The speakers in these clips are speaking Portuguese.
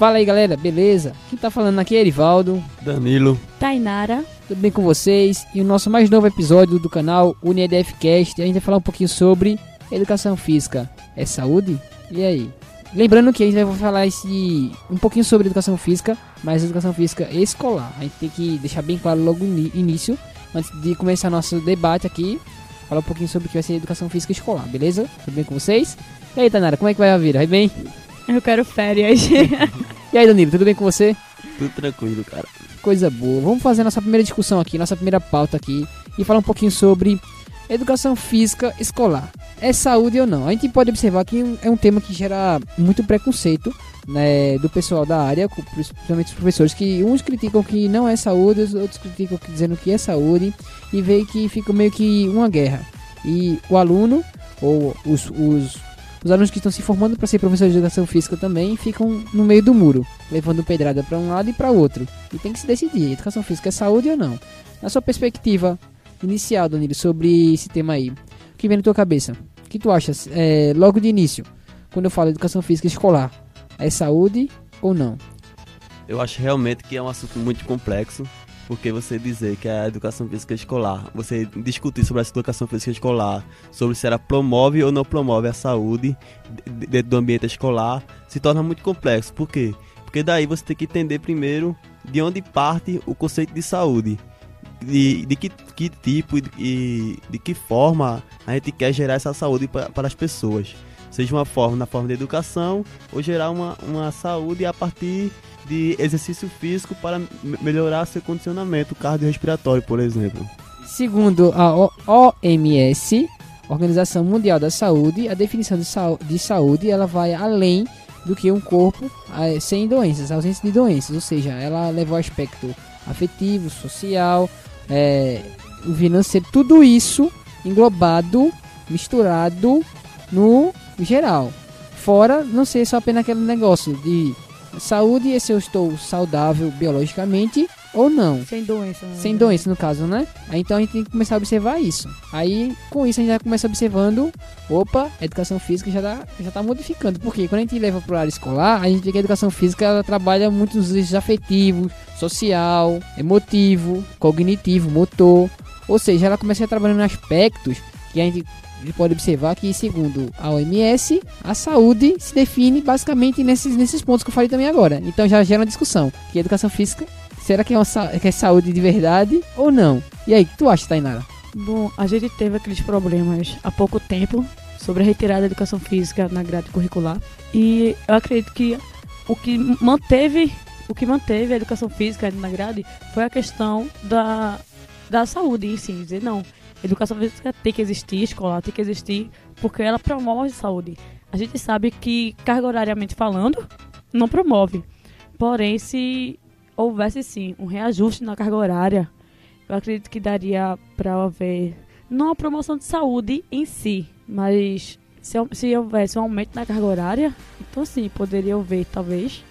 Fala aí galera, beleza? Quem tá falando aqui é Erivaldo, Danilo, Tainara. tudo bem com vocês? E o nosso mais novo episódio do canal UniEDFcast, a gente vai falar um pouquinho sobre educação física. É saúde? E aí? Lembrando que a gente vai falar esse, um pouquinho sobre educação física, mas educação física escolar. A gente tem que deixar bem claro logo no início, antes de começar nosso debate aqui, falar um pouquinho sobre o que vai ser educação física escolar, beleza? Tudo bem com vocês? E aí, Tanara, como é que vai a vida? Vai bem? Eu quero férias. E aí, Danilo, tudo bem com você? tudo tranquilo, cara. Coisa boa. Vamos fazer nossa primeira discussão aqui, nossa primeira pauta aqui e falar um pouquinho sobre educação física escolar. É saúde ou não? A gente pode observar que é um tema que gera muito preconceito né, do pessoal da área, principalmente os professores, que uns criticam que não é saúde, os outros criticam que dizendo que é saúde e vê que fica meio que uma guerra. E o aluno ou os, os, os alunos que estão se formando para ser professores de educação física também ficam no meio do muro, levando pedrada para um lado e para outro. E tem que se decidir, educação física é saúde ou não? Na sua perspectiva inicial, Danilo, sobre esse tema aí, o que vem na tua cabeça? O que tu achas, é, logo de início, quando eu falo educação física escolar, é saúde ou não? Eu acho realmente que é um assunto muito complexo, porque você dizer que a educação física escolar, você discutir sobre essa educação física escolar, sobre se ela promove ou não promove a saúde de- dentro do ambiente escolar, se torna muito complexo. Por quê? Porque daí você tem que entender primeiro de onde parte o conceito de saúde. De, de que, que tipo e de, de que forma a gente quer gerar essa saúde pa- para as pessoas. Seja uma forma na forma de educação ou gerar uma, uma saúde a partir de exercício físico para me- melhorar seu condicionamento cardiorrespiratório, por exemplo. Segundo a OMS, Organização Mundial da Saúde, a definição de, saúde ela vai além do que um corpo eh, sem doenças, ausência de doenças, ou seja, ela leva o aspecto afetivo, social, o financeiro, tudo isso englobado, misturado no geral. Fora não ser só apenas aquele negócio de saúde é se eu estou saudável biologicamente ou não. Sem doença. né? Sem doença, no caso, né? Aí, então a gente tem que começar a observar isso. Aí, com isso, a gente já começa observando. Opa, a educação física já, dá, já tá modificando. Porque quando a gente leva para área escolar, a gente vê que a educação física ela trabalha muito nos eixos afetivos, social, emotivo, cognitivo, motor. Ou seja, ela começa a trabalhar em aspectos que a gente pode observar que, segundo a OMS, a saúde se define basicamente nesses, nesses pontos que eu falei também agora. Então já gera uma discussão. Que a educação física Será que é, uma, que é saúde de verdade ou não? E aí, o que tu acha, Tainara? Bom, a gente teve aqueles problemas há pouco tempo sobre a retirada da educação física na grade curricular. E eu acredito que o que manteve, o que manteve a educação física na grade foi a questão da, da saúde em si. Dizer, não, a educação física tem que existir, escolar tem que existir, porque ela promove saúde. A gente sabe que, carga horariamente falando, não promove. Porém, se houvesse sim um reajuste na carga horária, eu acredito que daria para haver não a promoção de saúde em si, mas se, se houvesse um aumento na carga horária, então sim, poderia haver talvez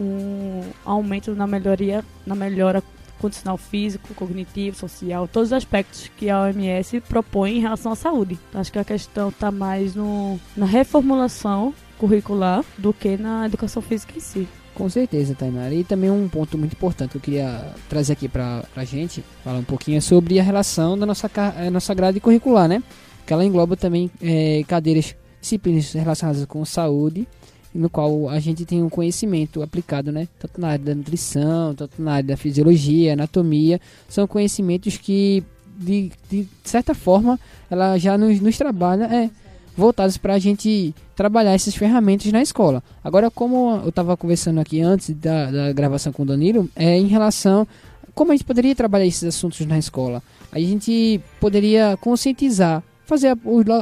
um aumento na melhoria, na melhora condicional físico, cognitivo, social, todos os aspectos que a OMS propõe em relação à saúde. Acho que a questão está mais no, na reformulação curricular do que na educação física em si. Com certeza, Tainara. E também um ponto muito importante que eu queria trazer aqui pra, pra gente, falar um pouquinho, é sobre a relação da nossa, eh, nossa grade curricular, né? Que ela engloba também eh, cadeiras, disciplinas relacionadas com saúde, no qual a gente tem um conhecimento aplicado, né? Tanto na área da nutrição, tanto na área da fisiologia, anatomia. São conhecimentos que, de, de certa forma, ela já nos, nos trabalha, é, voltados para a gente trabalhar essas ferramentas na escola. Agora, como eu estava conversando aqui antes da, da gravação com o Danilo, é em relação como a gente poderia trabalhar esses assuntos na escola. A gente poderia conscientizar, fazer a,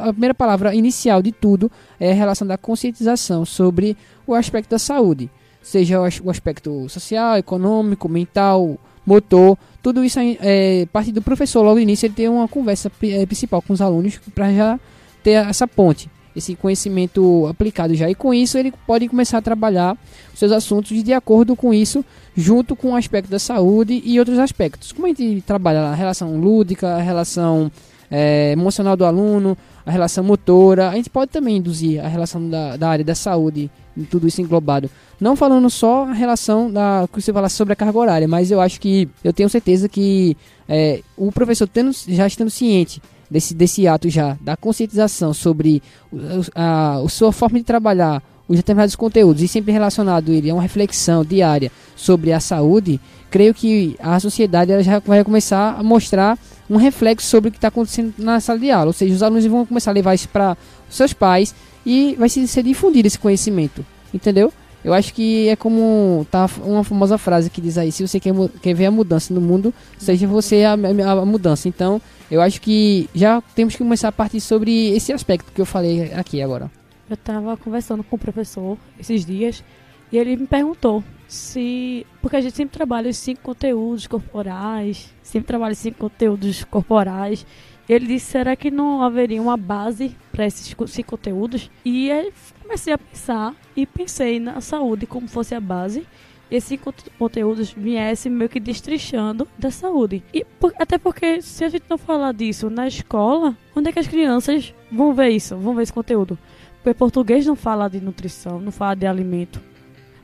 a primeira palavra inicial de tudo é a relação da conscientização sobre o aspecto da saúde, seja o, as- o aspecto social, econômico, mental, motor, tudo isso é, é parte do professor logo no início ele ter uma conversa eh, principal com os alunos para já ter essa ponte, esse conhecimento aplicado já. E com isso ele pode começar a trabalhar seus assuntos de acordo com isso, junto com o aspecto da saúde e outros aspectos. Como a gente trabalha a relação lúdica, a relação é, emocional do aluno, a relação motora. A gente pode também induzir a relação da, da área da saúde, tudo isso englobado. Não falando só a relação da que você fala sobre a carga horária, mas eu acho que eu tenho certeza que é, o professor tendo, já estando ciente desse, desse ato já, da conscientização sobre a, a sua forma de trabalhar, os determinados conteúdos e sempre relacionado ele a uma reflexão diária sobre a saúde, creio que a sociedade ela já vai começar a mostrar um reflexo sobre o que está acontecendo na sala de aula. Ou seja, os alunos vão começar a levar isso para os seus pais e vai ser difundido esse conhecimento. Entendeu? Eu acho que é como tá uma famosa frase que diz aí: se você quer, quer ver a mudança no mundo, seja você a, a, a mudança. Então, eu acho que já temos que começar a partir sobre esse aspecto que eu falei aqui agora. Eu estava conversando com o professor esses dias e ele me perguntou se. Porque a gente sempre trabalha os cinco conteúdos corporais, sempre trabalha os cinco conteúdos corporais. Ele disse: será que não haveria uma base para esses cinco conteúdos? E aí comecei a pensar e pensei na saúde como fosse a base esses conteúdos viessem meio que destrichando da saúde. E por, até porque se a gente não falar disso na escola, onde é que as crianças vão ver isso? Vão ver esse conteúdo? Porque português não fala de nutrição, não fala de alimento.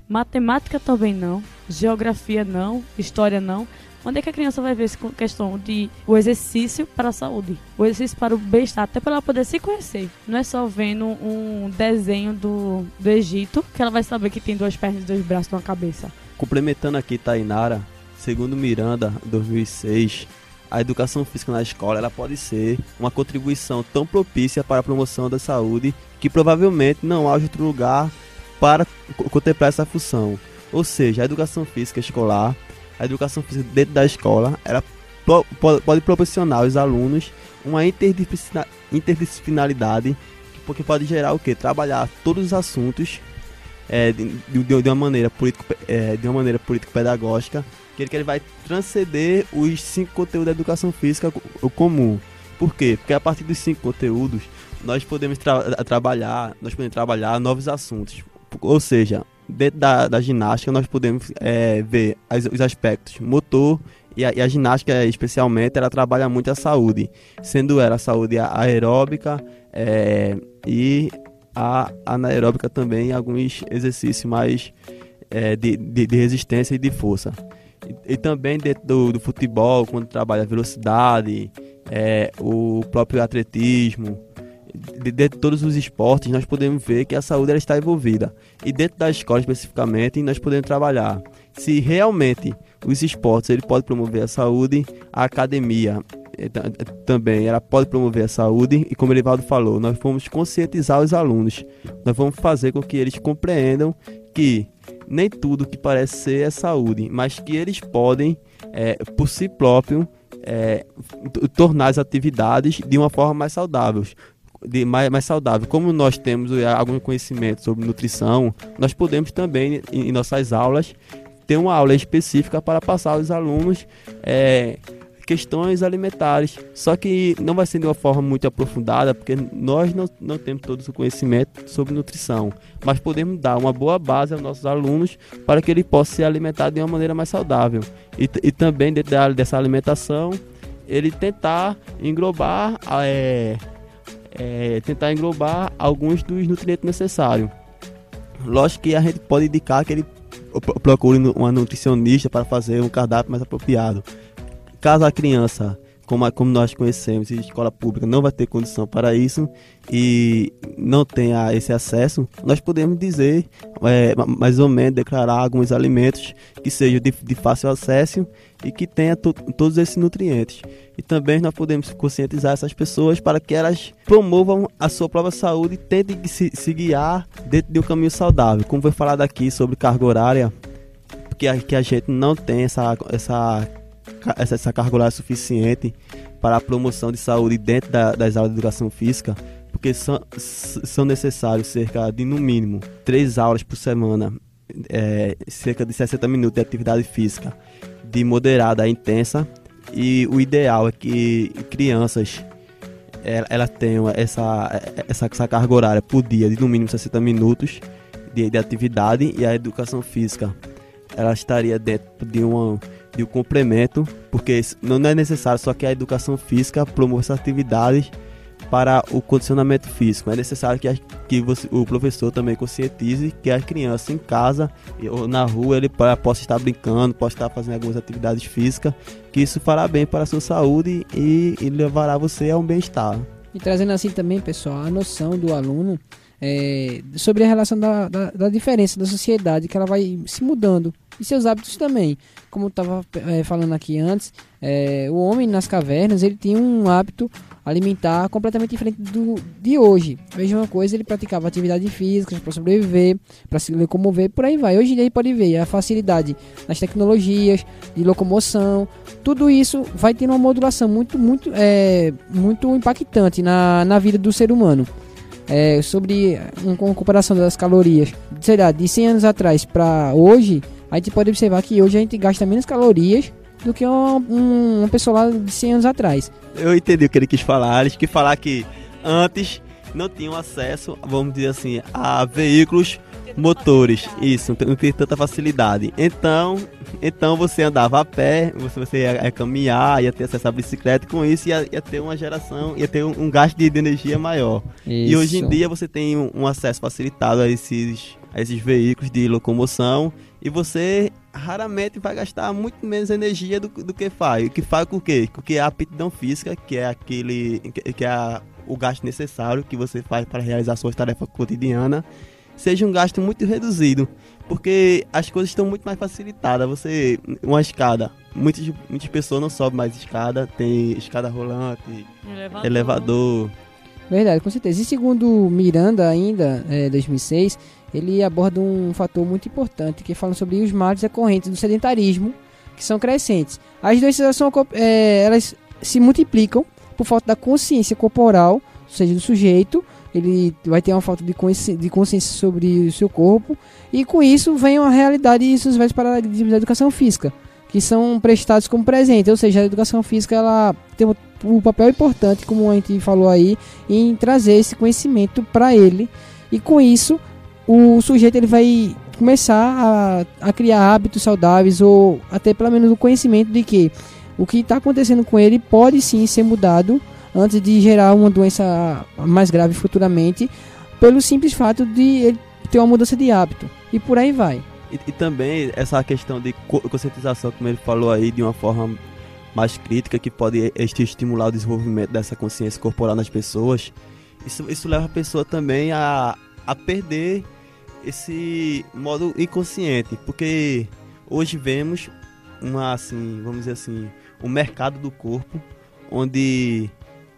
Matemática também não, geografia não, história não. Onde é que a criança vai ver essa questão de o exercício para a saúde, o exercício para o bem-estar, até para ela poder se conhecer. Não é só vendo um desenho do, do Egito que ela vai saber que tem duas pernas, dois braços uma cabeça. Complementando aqui Tainara, segundo Miranda, 2006, a educação física na escola ela pode ser uma contribuição tão propícia para a promoção da saúde que provavelmente não haja outro lugar para contemplar essa função. Ou seja, a educação física escolar a educação física dentro da escola ela pode proporcionar aos alunos uma interdisciplinaridade porque pode gerar o que trabalhar todos os assuntos é, de, de, de, uma maneira político é, de uma maneira político pedagógica que ele, que ele vai transcender os cinco conteúdos da educação física comum. Por quê? Porque a partir dos cinco conteúdos nós podemos tra trabalhar nós podemos trabalhar novos assuntos ou seja dentro da, da ginástica nós podemos é, ver as, os aspectos motor e a, e a, ginástica especialmente ela trabalha muito a saúde, sendo ela a saúde aeróbica é, e a anaeróbica também alguns exercícios mais é, de, de, de, resistência e de força. E, e também dentro do, do, futebol, quando trabalha velocidade, é, o próprio atletismo, de, de, todos os esportes, nós podemos ver que a saúde ela está envolvida. E dentro da escola especificamente, nós podemos trabalhar. Se realmente os esportes ele pode promover a saúde, a academia eh, também ela pode promover a saúde. E como o Elivaldo falou, nós vamos conscientizar os alunos, nós vamos fazer com que eles compreendam que nem tudo que parece ser é saúde, mas que eles podem, é, por si próprio, é, tornar as atividades de uma forma mais saudável de mais, mais saudável. Como nós temos eh, algum conhecimento sobre nutrição, nós podemos também, em, em nossas aulas, ter uma aula específica para passar aos alunos é, questões alimentares. Só que não vai ser de uma forma muito aprofundada, porque nós não, não temos todo o conhecimento sobre nutrição. Mas podemos dar uma boa base aos nossos alunos para que ele possa se alimentar de uma maneira mais saudável. E, e também dentro dessa alimentação, ele tentar englobar é, é, tentar englobar alguns dos nutrientes necessários. Lógico que a gente pode indicar que ele procure uma nutricionista para fazer um cardápio mais apropriado. Caso a criança como, como nós conhecemos, a escola pública não vai ter condição para isso e não tenha esse acesso, nós podemos dizer, é, mais ou menos, declarar alguns alimentos que sejam de, de fácil acesso e que tenha to, todos esses nutrientes. E também nós podemos conscientizar essas pessoas para que elas promovam a sua própria saúde e tentem se, se guiar dentro de um caminho saudável. Como foi falado aqui sobre carga horária, porque a, que a gente não tem essa, essa essa, carga horária suficiente para a promoção de saúde dentro da, das aulas de educação física, porque são, são necessários cerca de, no mínimo, três aulas por semana, é, cerca de 60 minutos de atividade física, de moderada a intensa, e o ideal é que crianças ela, ela tenham essa, essa, essa carga horária por dia de no mínimo 60 minutos de, de atividade. E a educação física ela estaria dentro de uma de um complemento, porque não é necessário só que a educação física promova essas atividades para o condicionamento físico. É necessário que, a, que você, o professor também conscientize que a criança em casa ou na rua ele possa estar brincando, possa estar fazendo algumas atividades físicas, que isso fará bem para a sua saúde e, e levará você a um bem-estar. E trazendo assim também, pessoal, a noção do aluno é, sobre a relação da, da, da, diferença da sociedade, que ela vai se mudando. E seus hábitos também. Como eu estava é, falando aqui antes, é, o homem nas cavernas ele tinha um hábito alimentar completamente diferente do de hoje. Veja uma coisa, ele praticava atividade física para sobreviver, para se locomover, por aí vai. Hoje em dia pode ver a facilidade nas tecnologias de locomoção, tudo isso vai ter uma modulação muito, muito, é, muito impactante na, na vida do ser humano. É, sobre uma comparação das calorias, sei lá, de 100 anos atrás para hoje, a gente pode observar que hoje a gente gasta menos calorias do que uma, uma pessoa lá de 100 anos atrás. Eu entendi o que ele quis falar. Ele quis falar que antes não tinham acesso, vamos dizer assim, a veículos motores. Isso, não tem tanta facilidade. Então, então você andava a pé, você, você ia, ia caminhar, ia ter acesso à bicicleta, com isso ia, ia ter uma geração, ia ter um, um gasto de, de, energia maior. Isso. E hoje em dia você tem um, um acesso facilitado a esses, a esses veículos de locomoção e você raramente vai gastar muito menos energia do, do que faz. O que faz com o quê? Porque a aptidão física, que é aquele que é a, o gasto necessário que você faz para realizar suas tarefas cotidianas, seja um gasto muito reduzido, porque as coisas estão muito mais facilitadas. Você uma escada, muitas muitas pessoas não sobem mais escada, tem escada rolante, elevador. elevador. Verdade, com certeza. E segundo Miranda ainda, é, 2006, ele aborda um fator muito importante que fala sobre os males decorrentes do sedentarismo, que são crescentes. As doenças são, é, elas se multiplicam por falta da consciência corporal, ou seja, do sujeito, ele vai ter uma falta de consciência, de consciência sobre o seu corpo, e com isso vem a realidade e os velhos paradigmas da educação física, que são prestados como presente, ou seja, a educação física ela tem um papel importante, como a gente falou aí, em trazer esse conhecimento para ele, e com isso o sujeito ele vai começar a, a criar hábitos saudáveis ou até pelo menos o conhecimento de que o que está acontecendo com ele pode sim ser mudado antes de gerar uma doença mais grave futuramente, pelo simples fato de ele ter uma mudança de hábito. E por aí vai. E, e também essa questão de conscientização, como ele falou aí, de uma forma mais crítica, que pode estimular o desenvolvimento dessa consciência corporal nas pessoas. Isso, isso leva a pessoa também a, a perder esse modo inconsciente, porque hoje vemos uma assim, vamos dizer assim, um mercado do corpo onde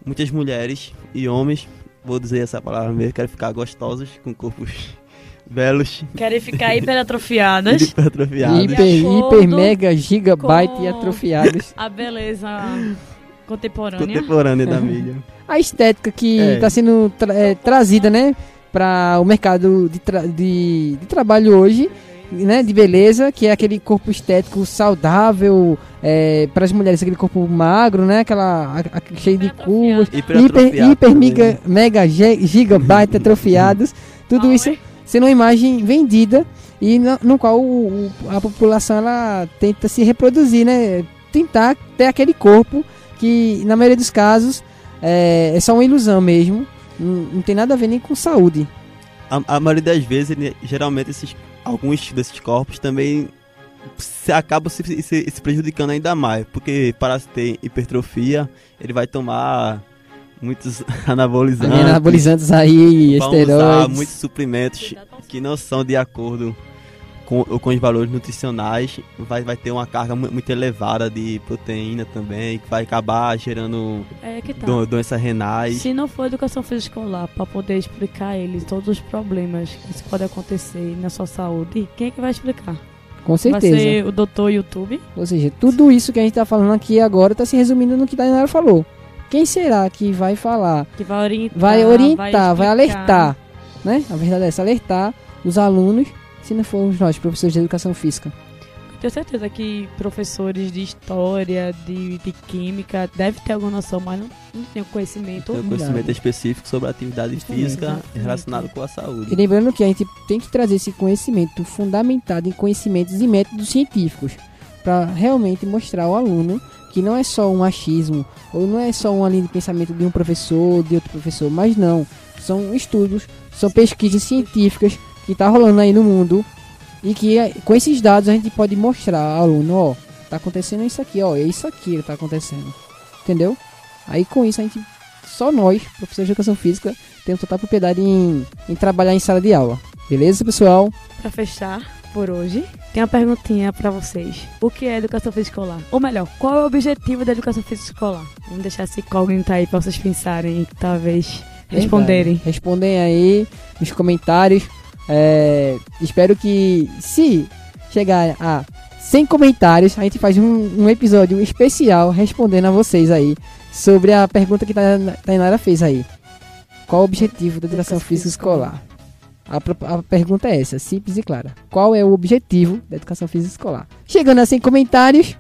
muitas mulheres e homens, vou dizer essa palavra mesmo, querem ficar gostosos com corpos belos. Querem ficar hiperatrofiadas. hiperatrofiadas. Hiper, hiper, mega, gigabyte e atrofiadas. A beleza contemporânea. Contemporânea da mídia. A estética que está é. sendo tra é, trazida, né? Para o mercado de, tra de, de, trabalho hoje, né, de beleza, que é aquele corpo estético saudável, é, para as mulheres aquele corpo magro, né, aquela a, a, cheio de curvas, hiper, hiper mega, mega gigabyte atrofiados, tudo isso sendo uma imagem vendida e no, no qual o, a população ela tenta se reproduzir, né, tentar ter aquele corpo que na maioria dos casos é, é só uma ilusão mesmo não, não tem nada a ver nem com saúde. A, a maioria das vezes, ele, geralmente, esses, alguns desses corpos também se, acabam se, se, se, prejudicando ainda mais. Porque para ter hipertrofia, ele vai tomar muitos anabolizantes. Anabolizantes aí, esteroides. muitos suprimentos que não são de acordo com, com os valores nutricionais, vai, vai ter uma carga muito elevada de proteína também, que vai acabar gerando é tá. do, doenças renais. Se não for educação física escolar para poder explicar a eles todos os problemas que isso pode acontecer na sua saúde, quem é que vai explicar? Com certeza. Vai ser o doutor YouTube? Ou seja, tudo isso que a gente está falando aqui agora está se resumindo no que a Dainara falou. Quem será que vai falar? Que vai orientar. Vai orientar, vai, vai alertar. Né? A verdade é essa, alertar os alunos se não formos nós, professores de educação física. Tenho certeza que professores de história, de, de química, devem ter alguma noção, mas não, não tem o conhecimento. Tem um conhecimento específico sobre a atividade física relacionado com a saúde. E lembrando que a gente tem que trazer esse conhecimento fundamentado em conhecimentos e métodos científicos. para realmente mostrar ao aluno que não é só um achismo ou não é só uma linha de pensamento de um professor de outro professor, mas não, são estudos, são pesquisas científicas que tá rolando aí no mundo e que com esses dados a gente pode mostrar ao aluno, ó, tá acontecendo isso aqui, ó, é isso aqui que tá acontecendo. Entendeu? Aí com isso a gente só nós, professores de educação física, temos total propriedade em, em trabalhar em sala de aula. Beleza, pessoal? Pra fechar por hoje, tem uma perguntinha pra vocês. O que é educação física escolar? Ou melhor, qual é o objetivo da educação física escolar? Vamos deixar esse incógnito aí pra vocês pensarem e talvez responderem. Verdade. Respondem aí nos comentários. É, espero que se chegar a 100 comentários, a gente faz um, um episódio especial respondendo a vocês aí sobre a pergunta que a Tainara fez aí. Qual o objetivo da educação física escolar? A, a, pergunta é essa, simples e clara. Qual é o objetivo da educação física escolar? Chegando a 100 comentários,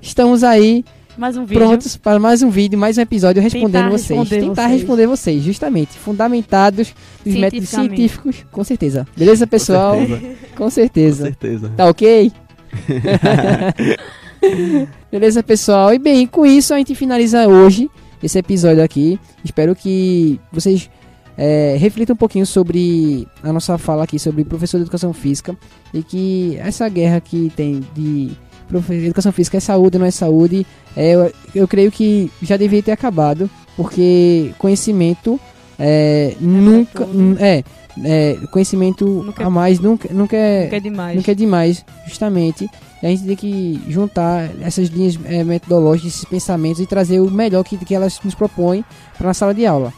estamos aí mais um prontos para mais um vídeo, mais um episódio respondendo Tentar vocês. Responder Tentar vocês. responder vocês, justamente. Fundamentados nos métodos científicos, com certeza. Beleza, pessoal? Com certeza. Com certeza. Com certeza. Tá ok? Beleza, pessoal? E bem, com isso a gente finaliza hoje esse episódio aqui. Espero que vocês é, reflitam um pouquinho sobre a nossa fala aqui sobre professor de educação física e que essa guerra que tem de educação física é saúde não é saúde, é, eu, eu creio que já deveria ter acabado, porque conhecimento é, nunca. É, é, conhecimento nunca, a mais nunca, nunca, é, nunca é demais. Nunca é demais, justamente. E a gente tem que juntar essas linhas é, metodológicas, esses pensamentos e trazer o melhor que, que elas nos propõem para a sala de aula.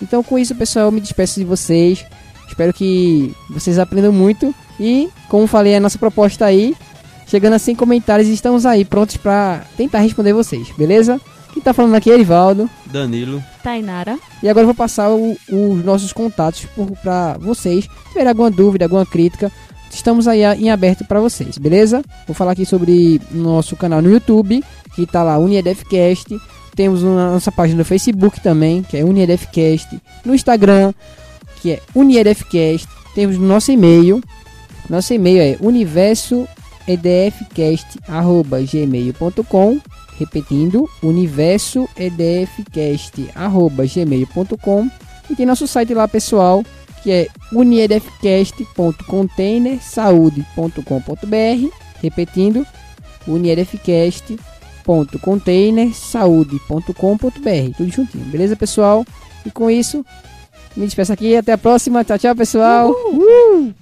Então, com isso, pessoal, eu me despeço de vocês. Espero que vocês aprendam muito. E, como falei, a nossa proposta aí, chegando a 100 comentários, estamos aí prontos para tentar responder vocês, beleza? Quem tá falando aqui é Erivaldo. Danilo. Tainara. E agora eu vou passar os nossos contatos para vocês. Se tiver alguma dúvida, alguma crítica, estamos aí em aberto para vocês, beleza? Vou falar aqui sobre nosso canal no YouTube, que tá lá, UniEDFcast. Temos a nossa página no Facebook também, que é UniEDFcast. No Instagram, que é UniEDFcast. Temos nosso e-mail. Nosso e-mail é universoedfcast.gmail.com Repetindo, universoedfcast.gmail.com E tem nosso site lá, pessoal, que é uniedfcast.containersaude.com.br Repetindo, uniedfcast.containersaude.com.br Tudo juntinho, beleza, pessoal? E com isso, me despeço aqui. Até a próxima. Tchau, tchau, pessoal. Uhul. Uh!